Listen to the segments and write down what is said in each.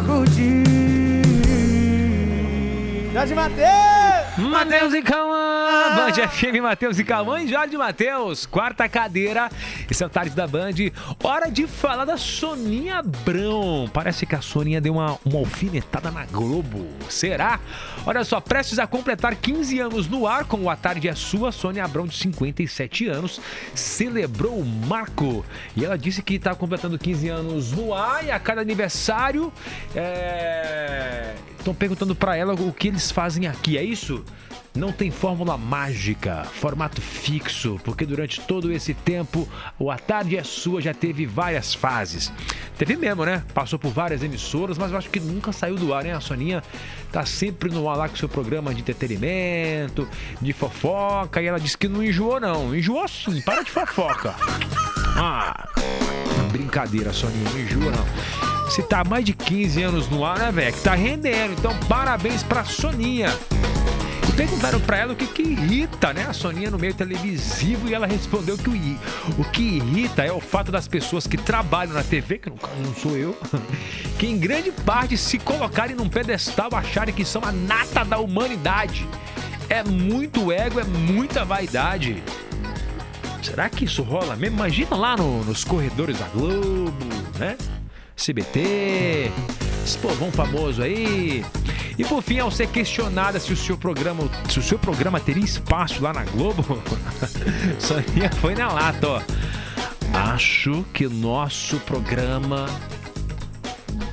pra curtir. Jorge Matheus! Matheus e Cauã, Band FM, Matheus e Cauã e Jorge Matheus, quarta cadeira. Esse é o Tarde da Band. Hora de falar da Soninha Abrão. Parece que a Soninha deu uma, uma alfinetada na Globo. Será? Olha só, prestes a completar 15 anos no ar com o A Tarde é Sua, Sônia Abrão, de 57 anos, celebrou o marco. E ela disse que está completando 15 anos no ar e a cada aniversário estão perguntando para ela o que eles fazem aqui. É isso? Não tem fórmula mágica, formato fixo, porque durante todo esse tempo o A Tarde é Sua já teve várias fases. Teve mesmo, né? Passou por várias emissoras, mas eu acho que nunca saiu do ar, né? A Soninha tá sempre no ar lá com seu programa de entretenimento, de fofoca, e ela disse que não enjoou, não. Enjoou sim, para de fofoca. Ah, brincadeira, Soninha, não enjoa, não. Se tá mais de 15 anos no ar, né, velho? Que tá rendendo. Então, parabéns pra Soninha. Perguntaram pra ela o que, que irrita, né, a Soninha no meio televisivo e ela respondeu que o, o que irrita é o fato das pessoas que trabalham na TV, que no caso não sou eu, que em grande parte se colocarem num pedestal acharem que são a nata da humanidade. É muito ego, é muita vaidade. Será que isso rola mesmo? Imagina lá no- nos corredores da Globo, né? CBT, esse povão famoso aí. E por fim, ao ser questionada se o seu programa, se o seu programa teria espaço lá na Globo, Soninha foi na lata, ó. Acho que nosso programa,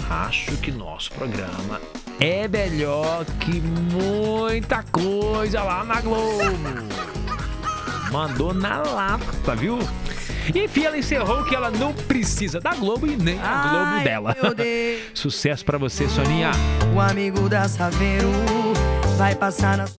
acho que nosso programa é melhor que muita coisa lá na Globo. Mandou na lata, viu? Enfim, ela encerrou que ela não precisa da Globo e nem a Globo Ai, dela. Sucesso pra você, Soninha. O amigo da Saveiro vai passar na